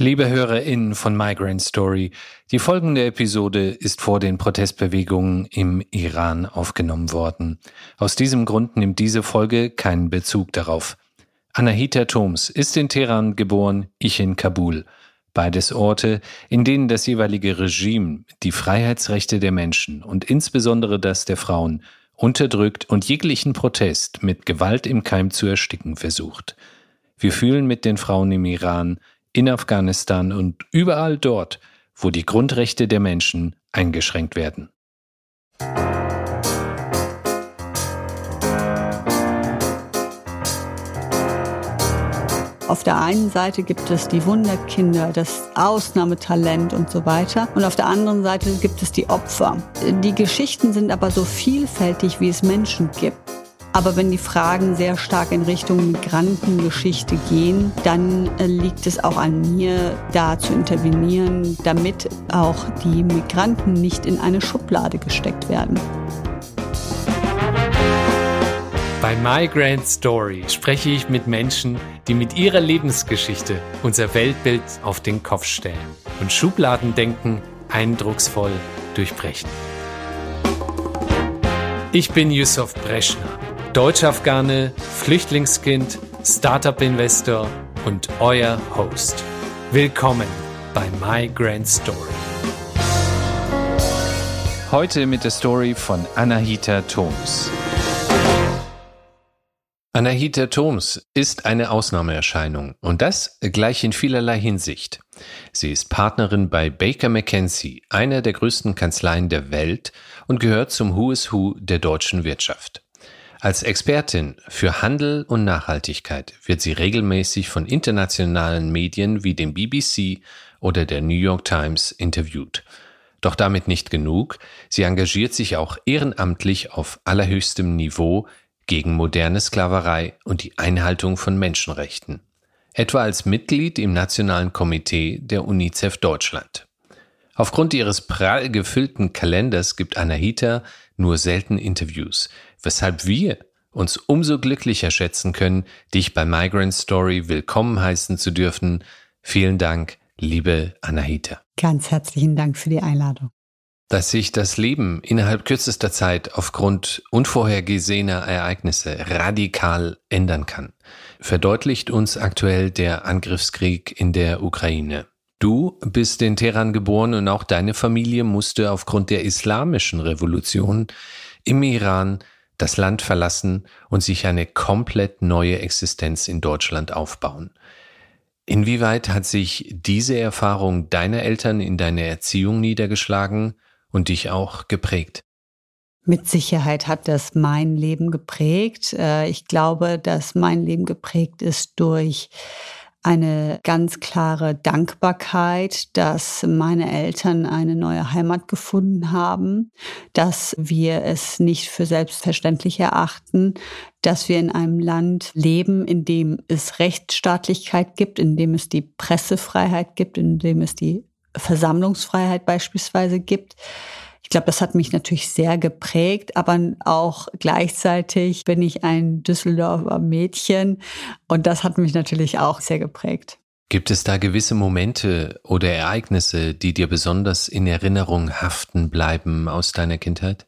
Liebe HörerInnen von Migrant Story, die folgende Episode ist vor den Protestbewegungen im Iran aufgenommen worden. Aus diesem Grund nimmt diese Folge keinen Bezug darauf. Anahita Thoms ist in Teheran geboren, ich in Kabul. Beides Orte, in denen das jeweilige Regime die Freiheitsrechte der Menschen und insbesondere das der Frauen unterdrückt und jeglichen Protest mit Gewalt im Keim zu ersticken versucht. Wir fühlen mit den Frauen im Iran, in Afghanistan und überall dort, wo die Grundrechte der Menschen eingeschränkt werden. Auf der einen Seite gibt es die Wunderkinder, das Ausnahmetalent und so weiter. Und auf der anderen Seite gibt es die Opfer. Die Geschichten sind aber so vielfältig, wie es Menschen gibt. Aber wenn die Fragen sehr stark in Richtung Migrantengeschichte gehen, dann äh, liegt es auch an mir, da zu intervenieren, damit auch die Migranten nicht in eine Schublade gesteckt werden. Bei Migrant Story spreche ich mit Menschen, die mit ihrer Lebensgeschichte unser Weltbild auf den Kopf stellen und Schubladendenken eindrucksvoll durchbrechen. Ich bin Yusuf Breschner Deutsch-Afghane, Flüchtlingskind, Startup-Investor und euer Host. Willkommen bei My Grand Story. Heute mit der Story von Anahita Thoms. Anahita Thoms ist eine Ausnahmeerscheinung und das gleich in vielerlei Hinsicht. Sie ist Partnerin bei Baker McKenzie, einer der größten Kanzleien der Welt und gehört zum Who is Who der deutschen Wirtschaft. Als Expertin für Handel und Nachhaltigkeit wird sie regelmäßig von internationalen Medien wie dem BBC oder der New York Times interviewt. Doch damit nicht genug, sie engagiert sich auch ehrenamtlich auf allerhöchstem Niveau gegen moderne Sklaverei und die Einhaltung von Menschenrechten, etwa als Mitglied im Nationalen Komitee der UNICEF Deutschland. Aufgrund ihres prall gefüllten Kalenders gibt Anahita nur selten Interviews, weshalb wir uns umso glücklicher schätzen können, dich bei Migrant Story willkommen heißen zu dürfen. Vielen Dank, liebe Anahita. Ganz herzlichen Dank für die Einladung. Dass sich das Leben innerhalb kürzester Zeit aufgrund unvorhergesehener Ereignisse radikal ändern kann, verdeutlicht uns aktuell der Angriffskrieg in der Ukraine. Du bist in Teheran geboren und auch deine Familie musste aufgrund der islamischen Revolution im Iran das Land verlassen und sich eine komplett neue Existenz in Deutschland aufbauen. Inwieweit hat sich diese Erfahrung deiner Eltern in deiner Erziehung niedergeschlagen und dich auch geprägt? Mit Sicherheit hat das mein Leben geprägt. Äh, ich glaube, dass mein Leben geprägt ist durch eine ganz klare Dankbarkeit, dass meine Eltern eine neue Heimat gefunden haben, dass wir es nicht für selbstverständlich erachten, dass wir in einem Land leben, in dem es Rechtsstaatlichkeit gibt, in dem es die Pressefreiheit gibt, in dem es die Versammlungsfreiheit beispielsweise gibt ich glaube, das hat mich natürlich sehr geprägt, aber auch gleichzeitig bin ich ein Düsseldorfer Mädchen und das hat mich natürlich auch sehr geprägt. Gibt es da gewisse Momente oder Ereignisse, die dir besonders in Erinnerung haften bleiben aus deiner Kindheit?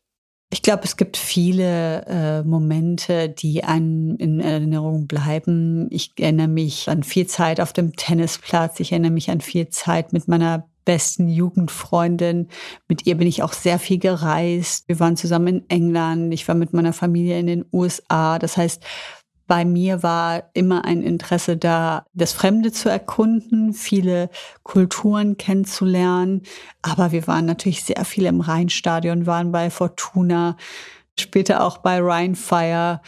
Ich glaube, es gibt viele äh, Momente, die einem in Erinnerung bleiben. Ich erinnere mich an viel Zeit auf dem Tennisplatz. Ich erinnere mich an viel Zeit mit meiner besten Jugendfreundin. Mit ihr bin ich auch sehr viel gereist. Wir waren zusammen in England. Ich war mit meiner Familie in den USA. Das heißt, bei mir war immer ein Interesse da, das Fremde zu erkunden, viele Kulturen kennenzulernen. Aber wir waren natürlich sehr viel im Rheinstadion, waren bei Fortuna, später auch bei Rheinfire.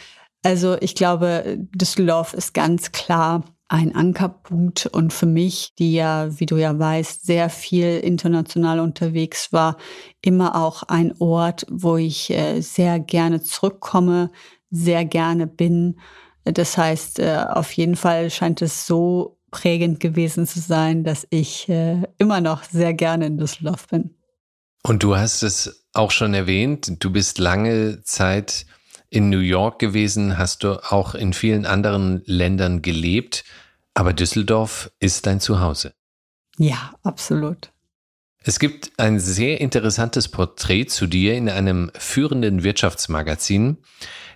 Also ich glaube, Düsseldorf ist ganz klar ein Ankerpunkt und für mich, die ja, wie du ja weißt, sehr viel international unterwegs war, immer auch ein Ort, wo ich äh, sehr gerne zurückkomme, sehr gerne bin. Das heißt, äh, auf jeden Fall scheint es so prägend gewesen zu sein, dass ich äh, immer noch sehr gerne in Düsseldorf bin. Und du hast es auch schon erwähnt, du bist lange Zeit in New York gewesen, hast du auch in vielen anderen Ländern gelebt. Aber Düsseldorf ist dein Zuhause. Ja, absolut. Es gibt ein sehr interessantes Porträt zu dir in einem führenden Wirtschaftsmagazin.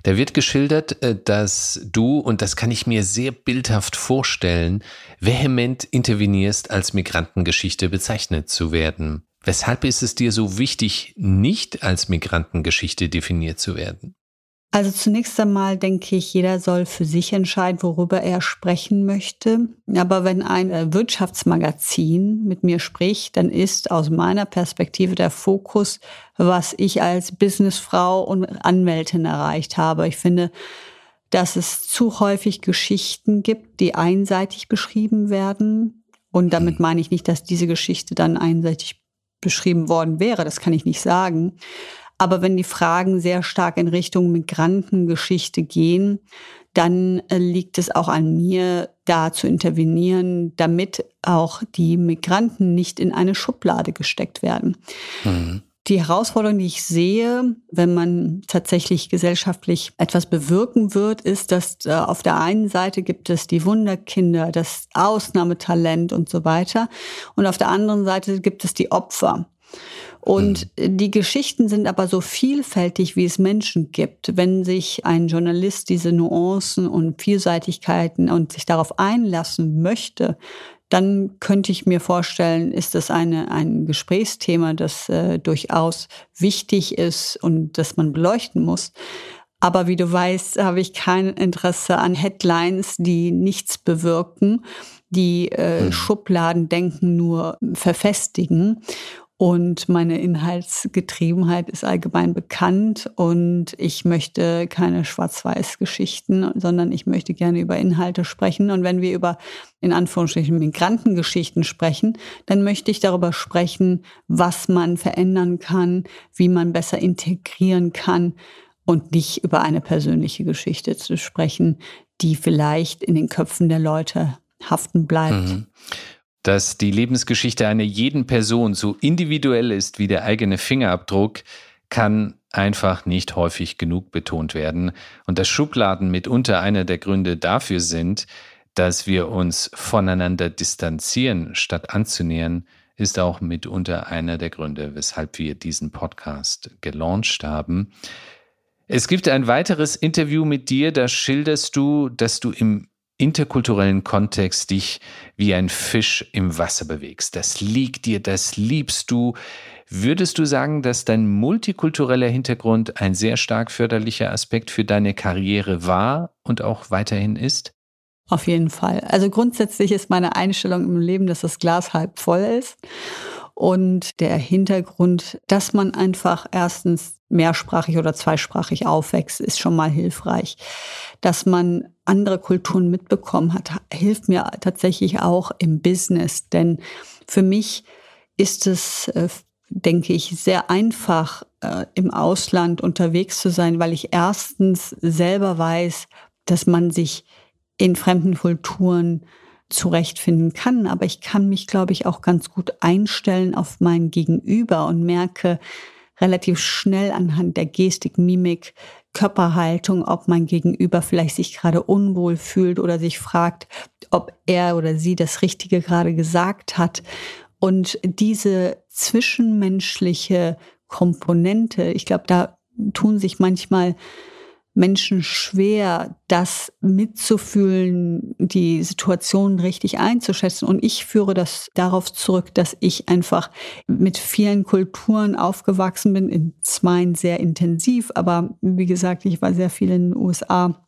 Da wird geschildert, äh, dass du, und das kann ich mir sehr bildhaft vorstellen, vehement intervenierst, als Migrantengeschichte bezeichnet zu werden. Weshalb ist es dir so wichtig, nicht als Migrantengeschichte definiert zu werden? Also zunächst einmal denke ich, jeder soll für sich entscheiden, worüber er sprechen möchte. Aber wenn ein äh, Wirtschaftsmagazin mit mir spricht, dann ist aus meiner Perspektive der Fokus, was ich als Businessfrau und Anwältin erreicht habe. Ich finde, dass es zu häufig Geschichten gibt, die einseitig beschrieben werden. Und damit hm. meine ich nicht, dass diese Geschichte dann einseitig beschrieben worden wäre. Das kann ich nicht sagen. Aber wenn die Fragen sehr stark in Richtung Migrantengeschichte gehen, dann äh, liegt es auch an mir, da zu intervenieren, damit auch die Migranten nicht in eine Schublade gesteckt werden. Mhm. Die Herausforderung, die ich sehe, wenn man tatsächlich gesellschaftlich etwas bewirken wird, ist, dass äh, auf der einen Seite gibt es die Wunderkinder, das Ausnahmetalent und so weiter. Und auf der anderen Seite gibt es die Opfer. Und mhm. die Geschichten sind aber so vielfältig, wie es Menschen gibt. Wenn sich ein Journalist diese Nuancen und Vielseitigkeiten und sich darauf einlassen möchte, dann könnte ich mir vorstellen, ist das eine, ein Gesprächsthema, das äh, durchaus wichtig ist und das man beleuchten muss. Aber wie du weißt, habe ich kein Interesse an Headlines, die nichts bewirken, die äh, hm. Schubladendenken nur verfestigen. Und meine Inhaltsgetriebenheit ist allgemein bekannt und ich möchte keine Schwarz-Weiß-Geschichten, sondern ich möchte gerne über Inhalte sprechen. Und wenn wir über, in Anführungsstrichen, Migrantengeschichten sprechen, dann möchte ich darüber sprechen, was man verändern kann, wie man besser integrieren kann und nicht über eine persönliche Geschichte zu sprechen, die vielleicht in den Köpfen der Leute haften bleibt. Mhm dass die Lebensgeschichte einer jeden Person so individuell ist wie der eigene Fingerabdruck, kann einfach nicht häufig genug betont werden und dass Schubladen mitunter einer der Gründe dafür sind, dass wir uns voneinander distanzieren, statt anzunähern, ist auch mitunter einer der Gründe, weshalb wir diesen Podcast gelauncht haben. Es gibt ein weiteres Interview mit dir, da schilderst du, dass du im interkulturellen Kontext dich wie ein Fisch im Wasser bewegst. Das liegt dir, das liebst du. Würdest du sagen, dass dein multikultureller Hintergrund ein sehr stark förderlicher Aspekt für deine Karriere war und auch weiterhin ist? Auf jeden Fall. Also grundsätzlich ist meine Einstellung im Leben, dass das Glas halb voll ist. Und der Hintergrund, dass man einfach erstens mehrsprachig oder zweisprachig aufwächst, ist schon mal hilfreich. Dass man andere Kulturen mitbekommen hat, hilft mir tatsächlich auch im Business. Denn für mich ist es, äh, denke ich, sehr einfach, äh, im Ausland unterwegs zu sein, weil ich erstens selber weiß, dass man sich in fremden Kulturen zurechtfinden kann. Aber ich kann mich, glaube ich, auch ganz gut einstellen auf mein Gegenüber und merke relativ schnell anhand der Gestik, Mimik, Körperhaltung, ob mein Gegenüber vielleicht sich gerade unwohl fühlt oder sich fragt, ob er oder sie das Richtige gerade gesagt hat. Und diese zwischenmenschliche Komponente, ich glaube, da tun sich manchmal Menschen schwer, das mitzufühlen, die Situation richtig einzuschätzen. Und ich führe das darauf zurück, dass ich einfach mit vielen Kulturen aufgewachsen bin, in zwei sehr intensiv, aber wie gesagt, ich war sehr viel in den USA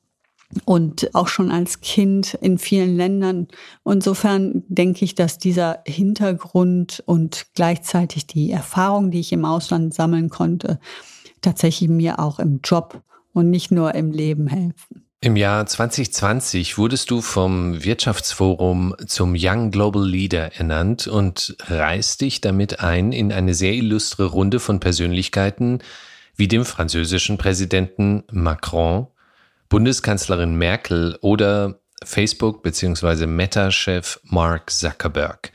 und auch schon als Kind in vielen Ländern. Insofern denke ich, dass dieser Hintergrund und gleichzeitig die Erfahrung, die ich im Ausland sammeln konnte, tatsächlich mir auch im Job und nicht nur im Leben helfen. Im Jahr 2020 wurdest du vom Wirtschaftsforum zum Young Global Leader ernannt und reist dich damit ein in eine sehr illustre Runde von Persönlichkeiten wie dem französischen Präsidenten Macron, Bundeskanzlerin Merkel oder Facebook bzw. Meta-Chef Mark Zuckerberg.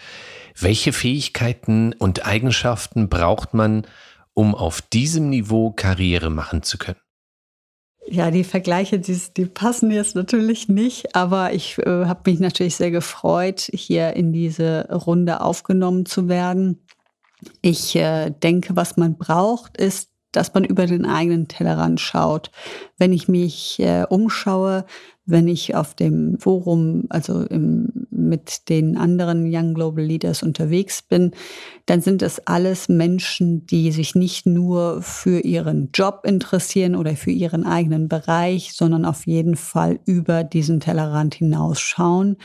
Welche Fähigkeiten und Eigenschaften braucht man, um auf diesem Niveau Karriere machen zu können? Ja, die Vergleiche, die, die passen jetzt natürlich nicht, aber ich äh, habe mich natürlich sehr gefreut, hier in diese Runde aufgenommen zu werden. Ich äh, denke, was man braucht, ist dass man über den eigenen Tellerrand schaut. Wenn ich mich äh, umschaue, wenn ich auf dem Forum, also im, mit den anderen Young Global Leaders unterwegs bin, dann sind das alles Menschen, die sich nicht nur für ihren Job interessieren oder für ihren eigenen Bereich, sondern auf jeden Fall über diesen Tellerrand hinausschauen.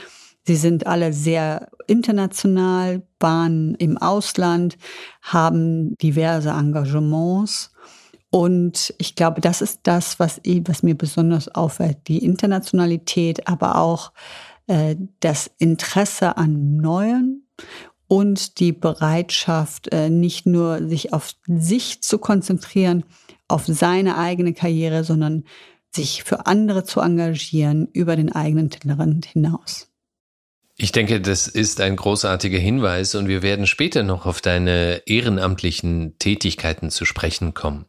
Sie sind alle sehr international, waren im Ausland, haben diverse Engagements und ich glaube, das ist das, was, was mir besonders auffällt, die Internationalität, aber auch äh, das Interesse an Neuen und die Bereitschaft, äh, nicht nur sich auf sich zu konzentrieren, auf seine eigene Karriere, sondern sich für andere zu engagieren über den eigenen Tellerrand hinaus. Ich denke, das ist ein großartiger Hinweis und wir werden später noch auf deine ehrenamtlichen Tätigkeiten zu sprechen kommen.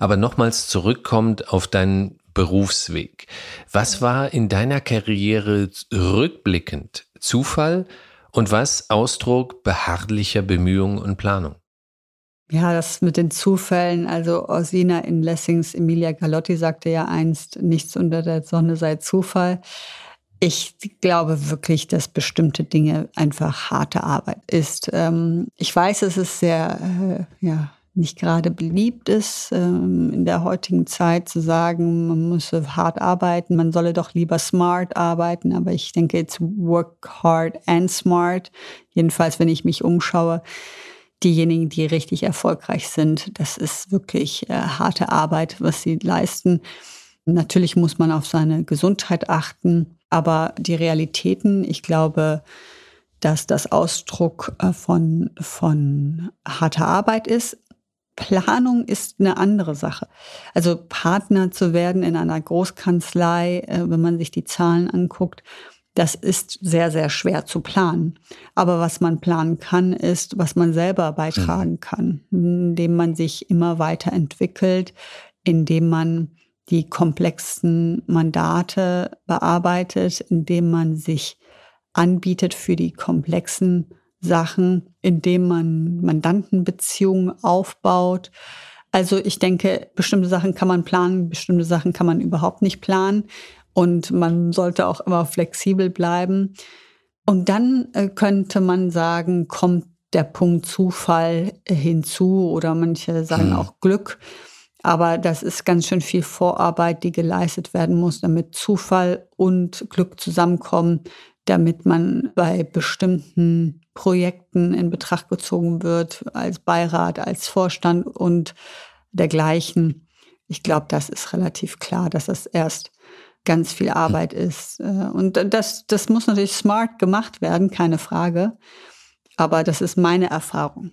Aber nochmals zurückkommt auf deinen Berufsweg. Was war in deiner Karriere rückblickend Zufall und was Ausdruck beharrlicher Bemühungen und Planung? Ja, das mit den Zufällen, also Orsina in Lessings Emilia Galotti sagte ja einst, nichts unter der Sonne sei Zufall. Ich glaube wirklich, dass bestimmte Dinge einfach harte Arbeit ist. Ähm, ich weiß, dass es sehr, äh, ja, nicht gerade beliebt ist, ähm, in der heutigen Zeit zu sagen, man muss hart arbeiten, man solle doch lieber smart arbeiten. Aber ich denke, it's work hard and smart. Jedenfalls, wenn ich mich umschaue, diejenigen, die richtig erfolgreich sind, das ist wirklich äh, harte Arbeit, was sie leisten. Natürlich muss man auf seine Gesundheit achten. Aber die Realitäten, ich glaube, dass das Ausdruck äh, von, von harter Arbeit ist. Planung ist eine andere Sache. Also Partner zu werden in einer Großkanzlei, äh, wenn man sich die Zahlen anguckt, das ist sehr, sehr schwer zu planen. Aber was man planen kann, ist, was man selber beitragen mhm. kann, indem man sich immer weiterentwickelt, indem man die komplexen Mandate bearbeitet, indem man sich anbietet für die komplexen Sachen, indem man Mandantenbeziehungen aufbaut. Also ich denke, bestimmte Sachen kann man planen, bestimmte Sachen kann man überhaupt nicht planen. Und man sollte auch immer flexibel bleiben. Und dann äh, könnte man sagen, kommt der Punkt Zufall hinzu oder manche sagen hm. auch Glück. Aber das ist ganz schön viel Vorarbeit, die geleistet werden muss, damit Zufall und Glück zusammenkommen, damit man bei bestimmten Projekten in Betracht gezogen wird, als Beirat, als Vorstand und dergleichen. Ich glaube, das ist relativ klar, dass das erst ganz viel Arbeit ist. Äh, und das, das muss natürlich smart gemacht werden, keine Frage. Aber das ist meine Erfahrung.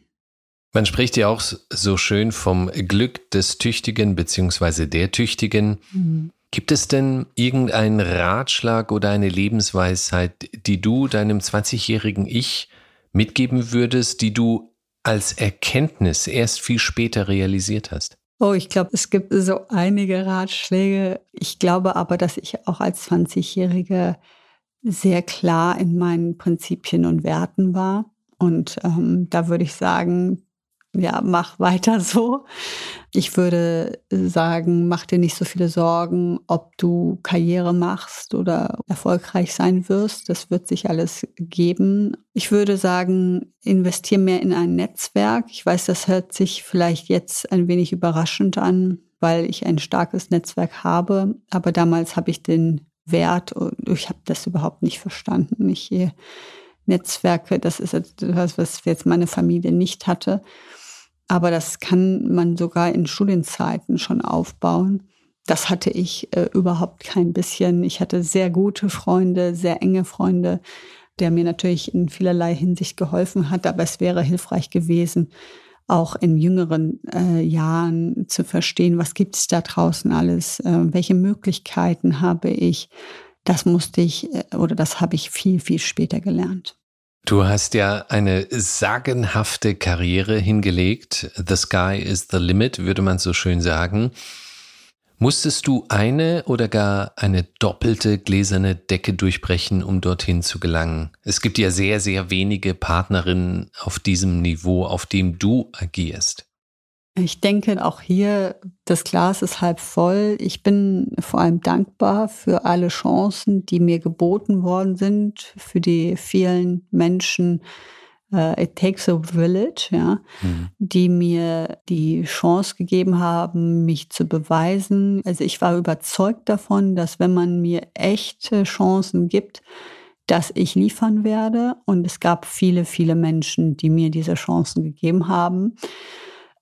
Man spricht ja auch so schön vom Glück des Tüchtigen beziehungsweise der Tüchtigen. Mhm. Gibt es denn irgendeinen Ratschlag oder eine Lebensweisheit, die du deinem 20-jährigen Ich mitgeben würdest, die du als Erkenntnis erst viel später realisiert hast? Oh, ich glaube, es gibt so einige Ratschläge. Ich glaube aber, dass ich auch als 20-Jährige sehr klar in meinen Prinzipien und Werten war. Und ähm, da würde ich sagen, ja, mach weiter so. Ich würde sagen, mach dir nicht so viele Sorgen, ob du Karriere machst oder erfolgreich sein wirst. Das wird sich alles geben. Ich würde sagen, investier mehr in ein Netzwerk. Ich weiß, das hört sich vielleicht jetzt ein wenig überraschend an, weil ich ein starkes Netzwerk habe. Aber damals habe ich den Wert und ich habe das überhaupt nicht verstanden. Ich Netzwerke, das ist etwas, was jetzt meine Familie nicht hatte. Aber das kann man sogar in Studienzeiten schon aufbauen. Das hatte ich äh, überhaupt kein bisschen. Ich hatte sehr gute Freunde, sehr enge Freunde, der mir natürlich in vielerlei Hinsicht geholfen hat. Aber es wäre hilfreich gewesen, auch in jüngeren äh, Jahren zu verstehen, was gibt es da draußen alles, äh, welche Möglichkeiten habe ich. Das musste ich äh, oder das habe ich viel, viel später gelernt. Du hast ja eine sagenhafte Karriere hingelegt. The sky is the limit, würde man so schön sagen. Musstest du eine oder gar eine doppelte gläserne Decke durchbrechen, um dorthin zu gelangen? Es gibt ja sehr, sehr wenige Partnerinnen auf diesem Niveau, auf dem du agierst. Ich denke auch hier, das Glas ist halb voll. Ich bin vor allem dankbar für alle Chancen, die mir geboten worden sind, für die vielen Menschen, uh, It Takes a Village, ja, mhm. die mir die Chance gegeben haben, mich zu beweisen. Also ich war überzeugt davon, dass wenn man mir echte Chancen gibt, dass ich liefern werde. Und es gab viele, viele Menschen, die mir diese Chancen gegeben haben.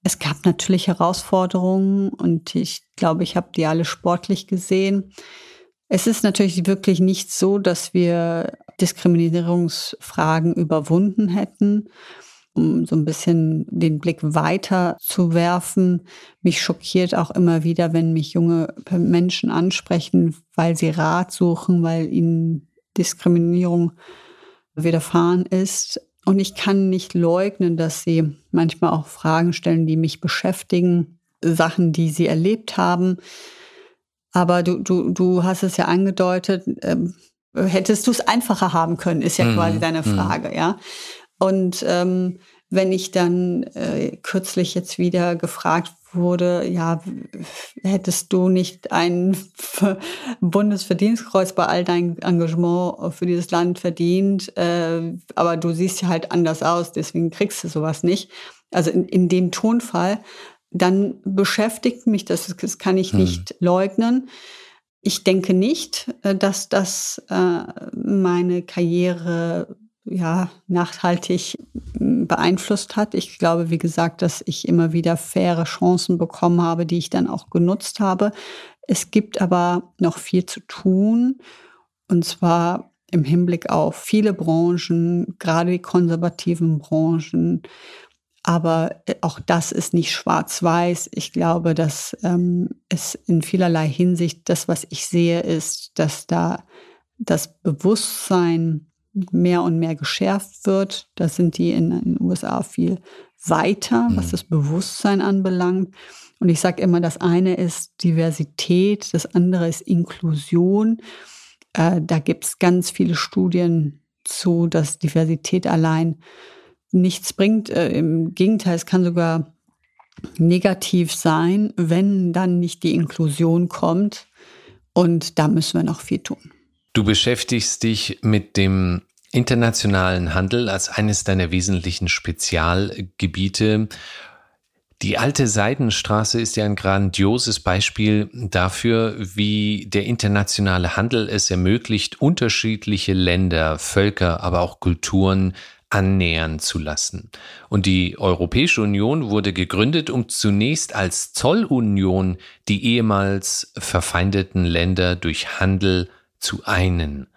Es gab natürlich Herausforderungen und ich glaube, ich habe die alle sportlich gesehen. Es ist natürlich wirklich nicht so, dass wir Diskriminierungsfragen überwunden hätten. Um so ein bisschen den Blick weiter zu werfen. Mich schockiert auch immer wieder, wenn mich junge Menschen ansprechen, weil sie Rat suchen, weil ihnen Diskriminierung widerfahren ist. Und ich kann nicht leugnen, dass sie manchmal auch Fragen stellen, die mich beschäftigen, Sachen, die sie erlebt haben. Aber du, du, du hast es ja angedeutet, ähm, hättest du es einfacher haben können, ist ja mhm. quasi deine mhm. Frage, mhm. ja. Und ähm, wenn ich dann äh, kürzlich jetzt wieder gefragt wurde, ja, hättest du nicht ein Bundesverdienstkreuz bei all deinem Engagement für dieses Land verdient, äh, aber du siehst ja halt anders aus, deswegen kriegst du sowas nicht. Also in, in dem Tonfall, dann beschäftigt mich das, das kann ich hm. nicht leugnen. Ich denke nicht, äh, dass das äh, meine Karriere ja, nachhaltig hm, beeinflusst hat. Ich glaube, wie gesagt, dass ich immer wieder faire Chancen bekommen habe, die ich dann auch genutzt habe. Es gibt aber noch viel zu tun, und zwar im Hinblick auf viele Branchen, gerade die konservativen Branchen. Aber äh, auch das ist nicht schwarz-weiß. Ich glaube, dass ähm, es in vielerlei Hinsicht, das, was ich sehe, ist, dass da das Bewusstsein mehr und mehr geschärft wird. Da sind die in, den USA viel weiter, was mhm. das Bewusstsein anbelangt. Und ich sage immer, das eine ist Diversität, das andere ist Inklusion. Äh, da gibt es ganz viele Studien zu, dass Diversität allein nichts bringt. Äh, Im Gegenteil, es kann sogar negativ sein, wenn dann nicht die Inklusion kommt. Und da müssen wir noch viel tun. Du beschäftigst dich mit dem internationalen Handel als eines deiner wesentlichen Spezialgebiete. Die alte Seidenstraße ist ja ein grandioses Beispiel dafür, wie der internationale Handel es ermöglicht, unterschiedliche Länder, Völker, aber auch Kulturen annähern zu lassen. Und die Europäische Union wurde gegründet, um zunächst als Zollunion die ehemals verfeindeten Länder durch Handel zu einen.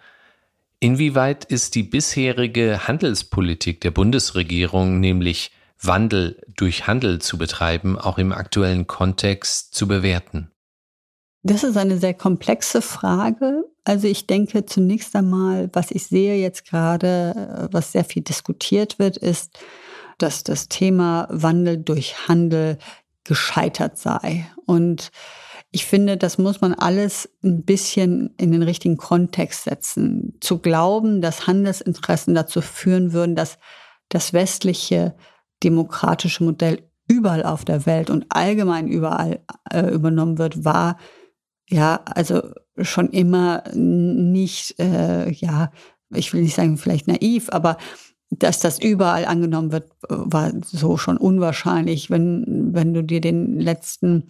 Inwieweit ist die bisherige Handelspolitik der Bundesregierung, nämlich Wandel durch Handel zu betreiben, auch im aktuellen Kontext zu bewerten? Das ist eine sehr komplexe Frage. Also ich denke zunächst einmal, was ich sehe jetzt gerade, was sehr viel diskutiert wird, ist, dass das Thema Wandel durch Handel gescheitert sei. Und ich finde, das muss man alles ein bisschen in den richtigen Kontext setzen. Zu glauben, dass Handelsinteressen dazu führen würden, dass das westliche demokratische Modell überall auf der Welt und allgemein überall äh, übernommen wird, war ja also schon immer nicht, äh, ja, ich will nicht sagen vielleicht naiv, aber dass das überall angenommen wird, war so schon unwahrscheinlich. Wenn, wenn du dir den letzten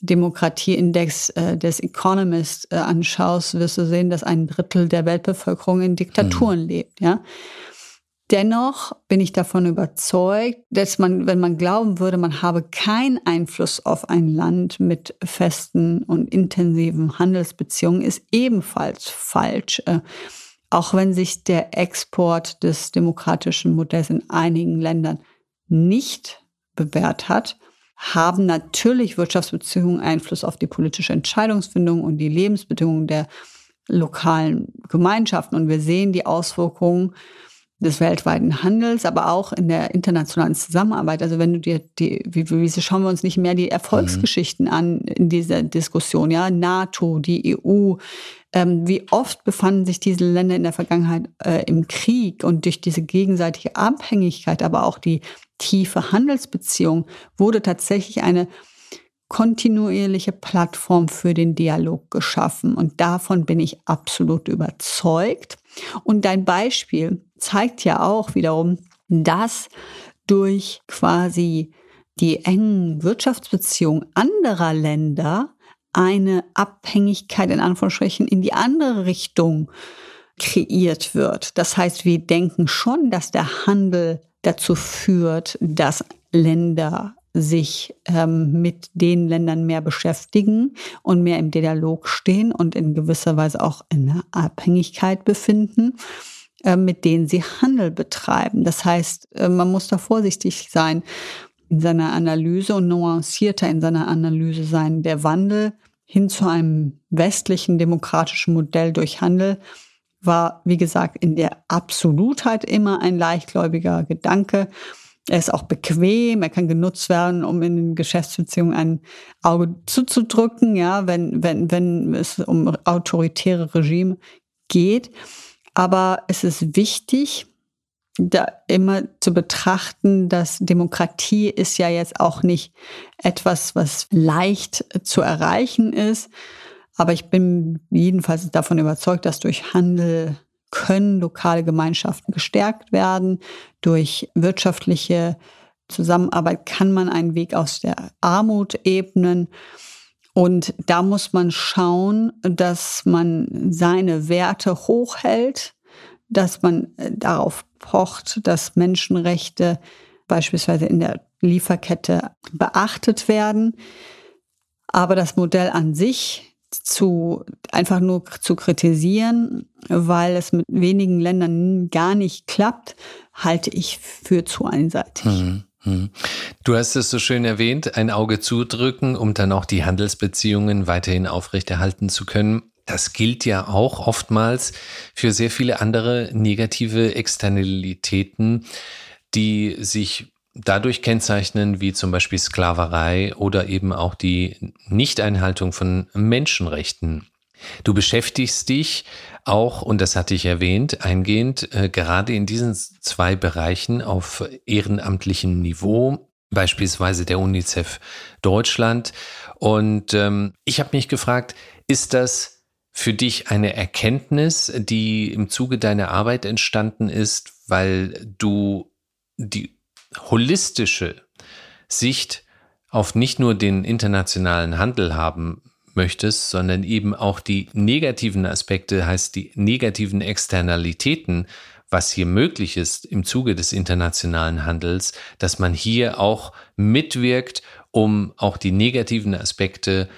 Demokratieindex äh, des Economist äh, anschaust, wirst du sehen, dass ein Drittel der Weltbevölkerung in Diktaturen mhm. lebt. Ja? Dennoch bin ich davon überzeugt, dass man, wenn man glauben würde, man habe keinen Einfluss auf ein Land mit festen und intensiven Handelsbeziehungen, ist ebenfalls falsch. Äh, auch wenn sich der Export des demokratischen Modells in einigen Ländern nicht bewährt hat, haben natürlich Wirtschaftsbeziehungen Einfluss auf die politische Entscheidungsfindung und die Lebensbedingungen der lokalen Gemeinschaften. Und wir sehen die Auswirkungen des weltweiten Handels, aber auch in der internationalen Zusammenarbeit. Also wenn du dir die, wie, wie schauen wir uns nicht mehr die Erfolgsgeschichten mhm. an in dieser Diskussion, ja, NATO, die EU, ähm, wie oft befanden sich diese Länder in der Vergangenheit äh, im Krieg und durch diese gegenseitige Abhängigkeit, aber auch die tiefe Handelsbeziehung wurde tatsächlich eine kontinuierliche Plattform für den Dialog geschaffen. Und davon bin ich absolut überzeugt. Und dein Beispiel zeigt ja auch wiederum, dass durch quasi die engen Wirtschaftsbeziehungen anderer Länder eine Abhängigkeit in Anführungsstrichen in die andere Richtung kreiert wird. Das heißt, wir denken schon, dass der Handel dazu führt, dass Länder sich ähm, mit den Ländern mehr beschäftigen und mehr im Dialog stehen und in gewisser Weise auch in einer Abhängigkeit befinden, äh, mit denen sie Handel betreiben. Das heißt, äh, man muss da vorsichtig sein in seiner Analyse und nuancierter in seiner Analyse sein. Der Wandel hin zu einem westlichen demokratischen Modell durch Handel war, wie gesagt, in der Absolutheit immer ein leichtgläubiger Gedanke. Er ist auch bequem, er kann genutzt werden, um in Geschäftsbeziehungen ein Auge zuzudrücken, ja, wenn, wenn, wenn es um autoritäre Regime geht. Aber es ist wichtig, da immer zu betrachten, dass Demokratie ist ja jetzt auch nicht etwas, was leicht zu erreichen ist. Aber ich bin jedenfalls davon überzeugt, dass durch Handel können lokale Gemeinschaften gestärkt werden. Durch wirtschaftliche Zusammenarbeit kann man einen Weg aus der Armut ebnen. Und da muss man schauen, dass man seine Werte hochhält, dass man äh, darauf pocht, dass Menschenrechte beispielsweise in der Lieferkette beachtet werden. Aber das Modell an sich zu einfach nur zu kritisieren, weil es mit wenigen Ländern gar nicht klappt, halte ich für zu einseitig. Hm, hm. Du hast es so schön erwähnt, ein Auge zudrücken, um dann auch die Handelsbeziehungen weiterhin aufrechterhalten zu können. Das gilt ja auch oftmals für sehr viele andere negative Externalitäten, die sich dadurch kennzeichnen, wie zum Beispiel Sklaverei oder eben auch die Nichteinhaltung von Menschenrechten. Du beschäftigst dich auch, und das hatte ich erwähnt, eingehend äh, gerade in diesen zwei Bereichen auf ehrenamtlichem Niveau, beispielsweise der UNICEF Deutschland. Und ähm, ich habe mich gefragt, ist das für dich eine Erkenntnis, die im Zuge deiner Arbeit entstanden ist, weil du die holistische Sicht auf nicht nur den internationalen Handel haben möchtest, sondern eben auch die negativen Aspekte, heißt die negativen Externalitäten, was hier möglich ist im Zuge des internationalen Handels, dass man hier auch mitwirkt, um auch die negativen Aspekte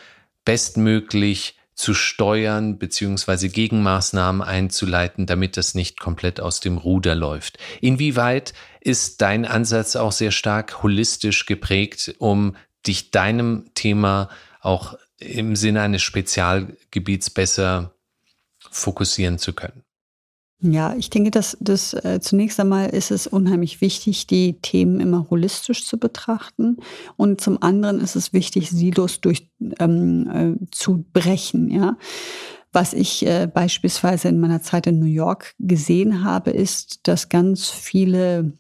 bestmöglich zu steuern beziehungsweise Gegenmaßnahmen einzuleiten, damit das nicht komplett aus dem Ruder läuft. Inwieweit ist dein Ansatz auch sehr stark holistisch geprägt, um dich deinem Thema auch im Sinne eines Spezialgebiets besser fokussieren zu können? Ja, ich denke, dass das äh, zunächst einmal ist es unheimlich wichtig, die Themen immer holistisch zu betrachten. Und zum anderen ist es wichtig, Silos durch ähm, äh, zu brechen. Ja, was ich äh, beispielsweise in meiner Zeit in New York gesehen habe, ist, dass ganz viele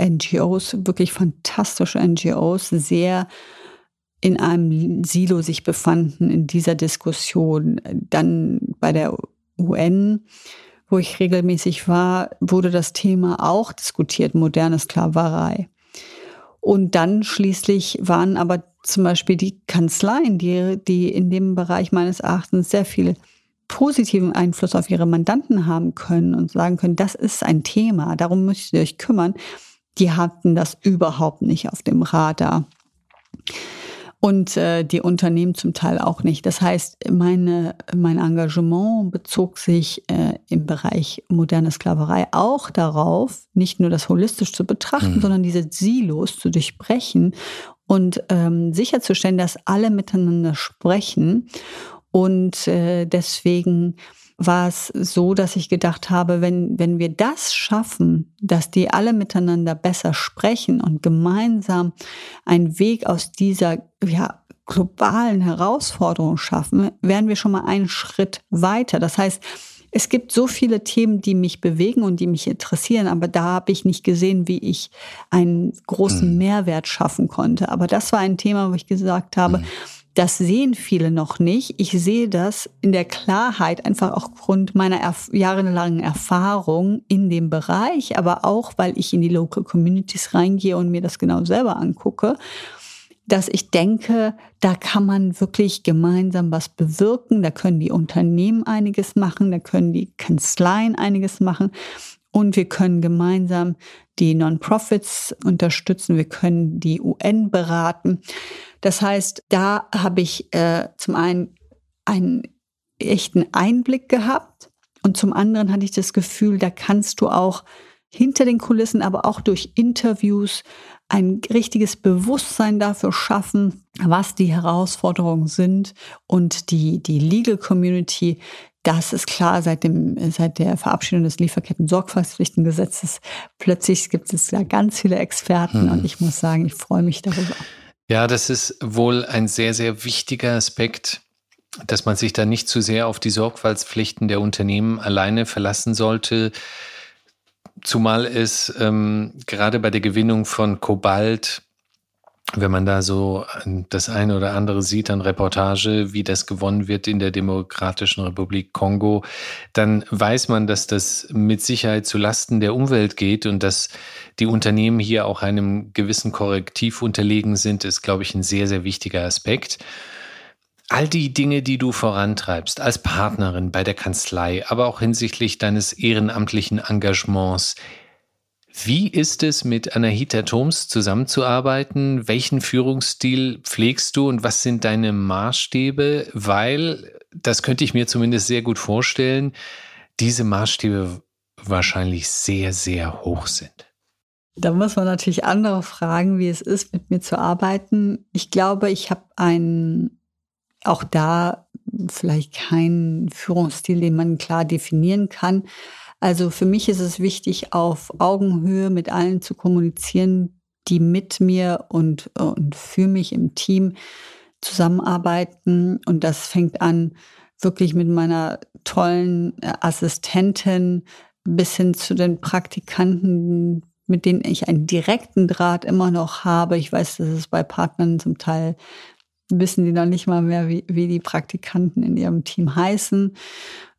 NGOs, wirklich fantastische NGOs, sehr in einem Silo sich befanden in dieser Diskussion. Dann bei der UN wo ich regelmäßig war, wurde das Thema auch diskutiert, moderne Sklaverei. Und dann schließlich waren aber zum Beispiel die Kanzleien, die, die in dem Bereich meines Erachtens sehr viel positiven Einfluss auf ihre Mandanten haben können und sagen können, das ist ein Thema, darum müsst ihr euch kümmern. Die hatten das überhaupt nicht auf dem Radar und äh, die Unternehmen zum Teil auch nicht. Das heißt, meine, mein Engagement bezog sich äh, im Bereich moderne Sklaverei auch darauf, nicht nur das holistisch zu betrachten, mhm. sondern diese Silos zu durchbrechen und ähm, sicherzustellen, dass alle miteinander sprechen. Und äh, deswegen war es so, dass ich gedacht habe, wenn, wenn wir das schaffen, dass die alle miteinander besser sprechen und gemeinsam einen Weg aus dieser, ja, globalen Herausforderung schaffen, wären wir schon mal einen Schritt weiter. Das heißt, es gibt so viele Themen, die mich bewegen und die mich interessieren, aber da habe ich nicht gesehen, wie ich einen großen mhm. Mehrwert schaffen konnte. Aber das war ein Thema, wo ich gesagt habe, mhm. Das sehen viele noch nicht. Ich sehe das in der Klarheit einfach aufgrund meiner erf jahrelangen Erfahrung in dem Bereich, aber auch, weil ich in die Local Communities reingehe und mir das genau selber angucke dass ich denke, da kann man wirklich gemeinsam was bewirken. Da können die Unternehmen einiges machen, da können die Kanzleien einiges machen und wir können gemeinsam die Non-Profits unterstützen, wir können die UN beraten. Das heißt, da habe ich äh, zum einen einen echten Einblick gehabt und zum anderen hatte ich das Gefühl, da kannst du auch hinter den Kulissen, aber auch durch Interviews ein richtiges Bewusstsein dafür schaffen, was die Herausforderungen sind und die, die Legal Community, das ist klar seit, dem, seit der Verabschiedung des Lieferketten-Sorgfaltspflichtengesetzes. Plötzlich gibt es da ganz viele Experten hm. und ich muss sagen, ich freue mich darüber. Ja, das ist wohl ein sehr, sehr wichtiger Aspekt, dass man sich da nicht zu sehr auf die Sorgfaltspflichten der Unternehmen alleine verlassen sollte. Zumal es ähm, gerade bei der Gewinnung von Kobalt, wenn man da so das eine oder andere sieht an Reportage, wie das gewonnen wird in der Demokratischen Republik Kongo, dann weiß man, dass das mit Sicherheit zu Lasten der Umwelt geht und dass die Unternehmen hier auch einem gewissen Korrektiv unterlegen sind, ist, glaube ich, ein sehr, sehr wichtiger Aspekt. All die Dinge, die du vorantreibst als Partnerin bei der Kanzlei, aber auch hinsichtlich deines ehrenamtlichen Engagements, wie ist es, mit Anahita Thoms zusammenzuarbeiten? Welchen Führungsstil pflegst du und was sind deine Maßstäbe? Weil, das könnte ich mir zumindest sehr gut vorstellen, diese Maßstäbe wahrscheinlich sehr, sehr hoch sind. Da muss man natürlich andere fragen, wie es ist, mit mir zu arbeiten. Ich glaube, ich habe einen auch da vielleicht kein Führungsstil, den man klar definieren kann. Also für mich ist es wichtig, auf Augenhöhe mit allen zu kommunizieren, die mit mir und, und für mich im Team zusammenarbeiten. Und das fängt an wirklich mit meiner tollen Assistentin bis hin zu den Praktikanten, mit denen ich einen direkten Draht immer noch habe. Ich weiß, dass es bei Partnern zum Teil wissen die noch nicht mal mehr, wie, wie die Praktikanten in ihrem Team heißen.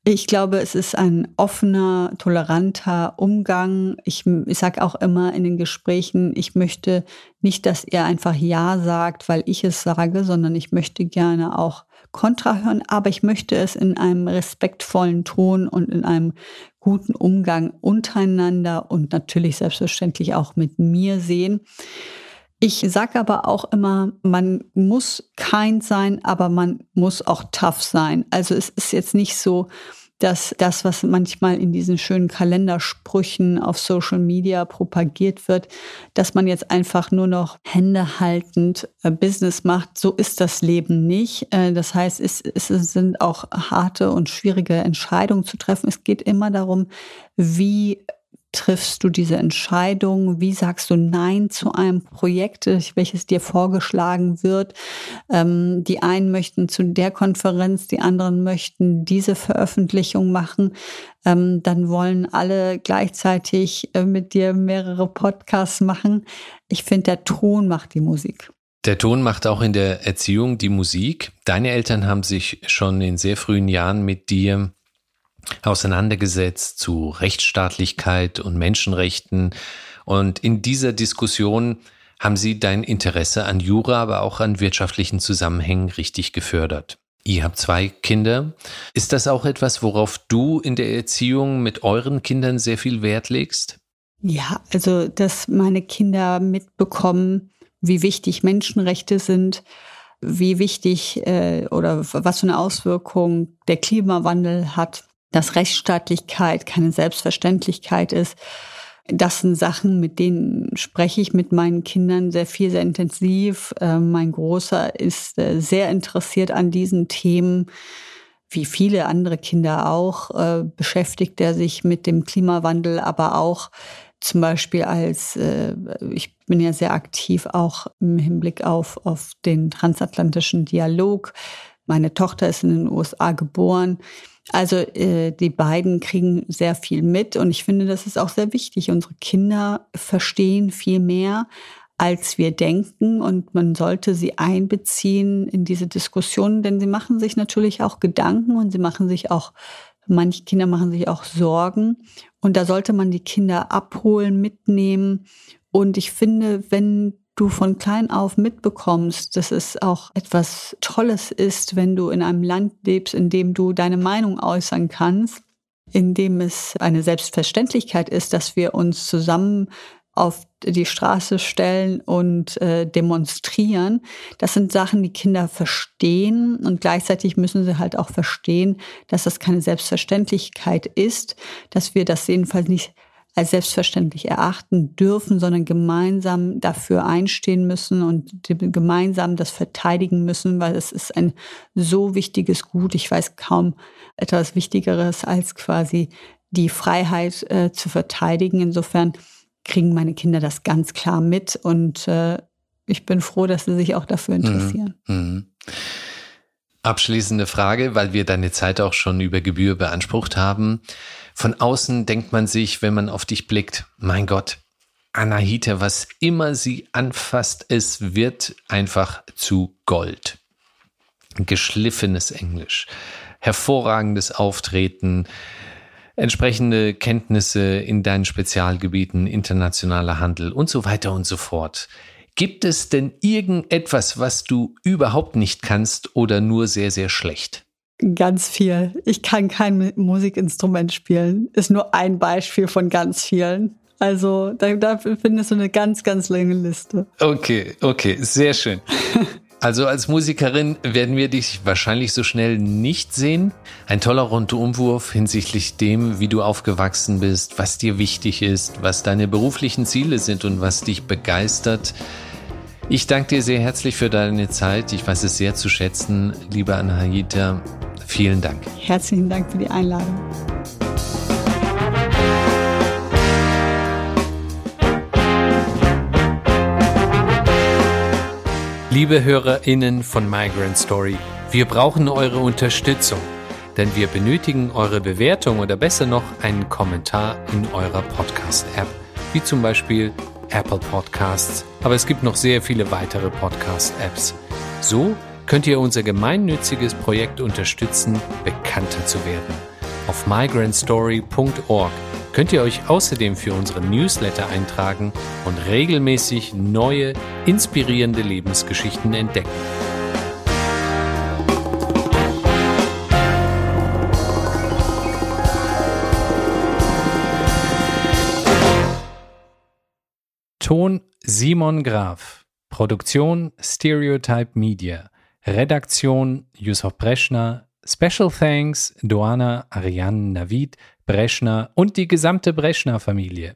Ich glaube, es ist ein offener, toleranter Umgang. Ich, ich sage auch immer in den Gesprächen, ich möchte nicht, dass ihr einfach Ja sagt, weil ich es sage, sondern ich möchte gerne auch Kontra hören, aber ich möchte es in einem respektvollen Ton und in einem guten Umgang untereinander und natürlich selbstverständlich auch mit mir sehen. Ich sage aber auch immer, man muss kind sein, aber man muss auch tough sein. Also es ist jetzt nicht so, dass das, was manchmal in diesen schönen Kalendersprüchen auf Social Media propagiert wird, dass man jetzt einfach nur noch händehaltend äh, Business macht. So ist das Leben nicht. Äh, das heißt, es, es sind auch harte und schwierige Entscheidungen zu treffen. Es geht immer darum, wie triffst du diese Entscheidung? Wie sagst du Nein zu einem Projekt, welches dir vorgeschlagen wird? Ähm, die einen möchten zu der Konferenz, die anderen möchten diese Veröffentlichung machen. Ähm, dann wollen alle gleichzeitig äh, mit dir mehrere Podcasts machen. Ich finde, der Ton macht die Musik. Der Ton macht auch in der Erziehung die Musik. Deine Eltern haben sich schon in sehr frühen Jahren mit dir auseinandergesetzt zu Rechtsstaatlichkeit und Menschenrechten. Und in dieser Diskussion haben sie dein Interesse an Jura, aber auch an wirtschaftlichen Zusammenhängen richtig gefördert. Ihr habt zwei Kinder. Ist das auch etwas, worauf du in der Erziehung mit euren Kindern sehr viel Wert legst? Ja, also dass meine Kinder mitbekommen, wie wichtig Menschenrechte sind, wie wichtig äh, oder was für eine Auswirkung der Klimawandel hat dass Rechtsstaatlichkeit keine Selbstverständlichkeit ist. Das sind Sachen, mit denen spreche ich mit meinen Kindern sehr viel, sehr intensiv. Äh, mein Großer ist äh, sehr interessiert an diesen Themen. wie viele andere Kinder auch, äh, beschäftigt er sich mit dem Klimawandel, aber auch zum Beispiel als, äh, ich bin ja sehr aktiv auch im Hinblick auf, auf den transatlantischen Dialog. Meine Tochter ist in den USA geboren. Also äh, die beiden kriegen sehr viel mit und ich finde, das ist auch sehr wichtig. Unsere Kinder verstehen viel mehr, als wir denken und man sollte sie einbeziehen in diese Diskussion, denn sie machen sich natürlich auch Gedanken und sie machen sich auch, manche Kinder machen sich auch Sorgen und da sollte man die Kinder abholen, mitnehmen und ich finde, wenn du von klein auf mitbekommst, dass es auch etwas Tolles ist, wenn du in einem Land lebst, in dem du deine Meinung äußern kannst, in dem es eine Selbstverständlichkeit ist, dass wir uns zusammen auf die Straße stellen und äh, demonstrieren. Das sind Sachen, die Kinder verstehen und gleichzeitig müssen sie halt auch verstehen, dass das keine Selbstverständlichkeit ist, dass wir das jedenfalls nicht als selbstverständlich erachten dürfen, sondern gemeinsam dafür einstehen müssen und gemeinsam das verteidigen müssen, weil es ist ein so wichtiges Gut. Ich weiß kaum etwas Wichtigeres als quasi die Freiheit äh, zu verteidigen. Insofern kriegen meine Kinder das ganz klar mit und äh, ich bin froh, dass sie sich auch dafür mhm. interessieren. Mhm. Abschließende Frage, weil wir deine Zeit auch schon über Gebühr beansprucht haben. Von außen denkt man sich, wenn man auf dich blickt, mein Gott, Anahita, was immer sie anfasst, es wird einfach zu Gold. Geschliffenes Englisch, hervorragendes Auftreten, entsprechende Kenntnisse in deinen Spezialgebieten, internationaler Handel und so weiter und so fort. Gibt es denn irgendetwas, was du überhaupt nicht kannst oder nur sehr, sehr schlecht? Ganz viel. Ich kann kein Musikinstrument spielen. Ist nur ein Beispiel von ganz vielen. Also da, da findest du eine ganz, ganz lange Liste. Okay, okay, sehr schön. Also als Musikerin werden wir dich wahrscheinlich so schnell nicht sehen. Ein toller Rundumwurf hinsichtlich dem, wie du aufgewachsen bist, was dir wichtig ist, was deine beruflichen Ziele sind und was dich begeistert. Ich danke dir sehr herzlich für deine Zeit. Ich weiß es sehr zu schätzen, liebe Anahita. Vielen Dank. Herzlichen Dank für die Einladung. Liebe HörerInnen von Migrant Story, wir brauchen eure Unterstützung, denn wir benötigen eure Bewertung oder besser noch einen Kommentar in eurer Podcast-App, wie zum Beispiel Apple Podcasts, aber es gibt noch sehr viele weitere Podcast-Apps. So könnt ihr unser gemeinnütziges Projekt unterstützen, bekannter zu werden. Auf migrantstory.org könnt ihr euch außerdem für unsere Newsletter eintragen und regelmäßig neue, inspirierende Lebensgeschichten entdecken. Ton Simon Graf. Produktion Stereotype Media. Redaktion Yusuf Breschner. Special Thanks Doana Ariane Navid Breschner und die gesamte Breschner-Familie.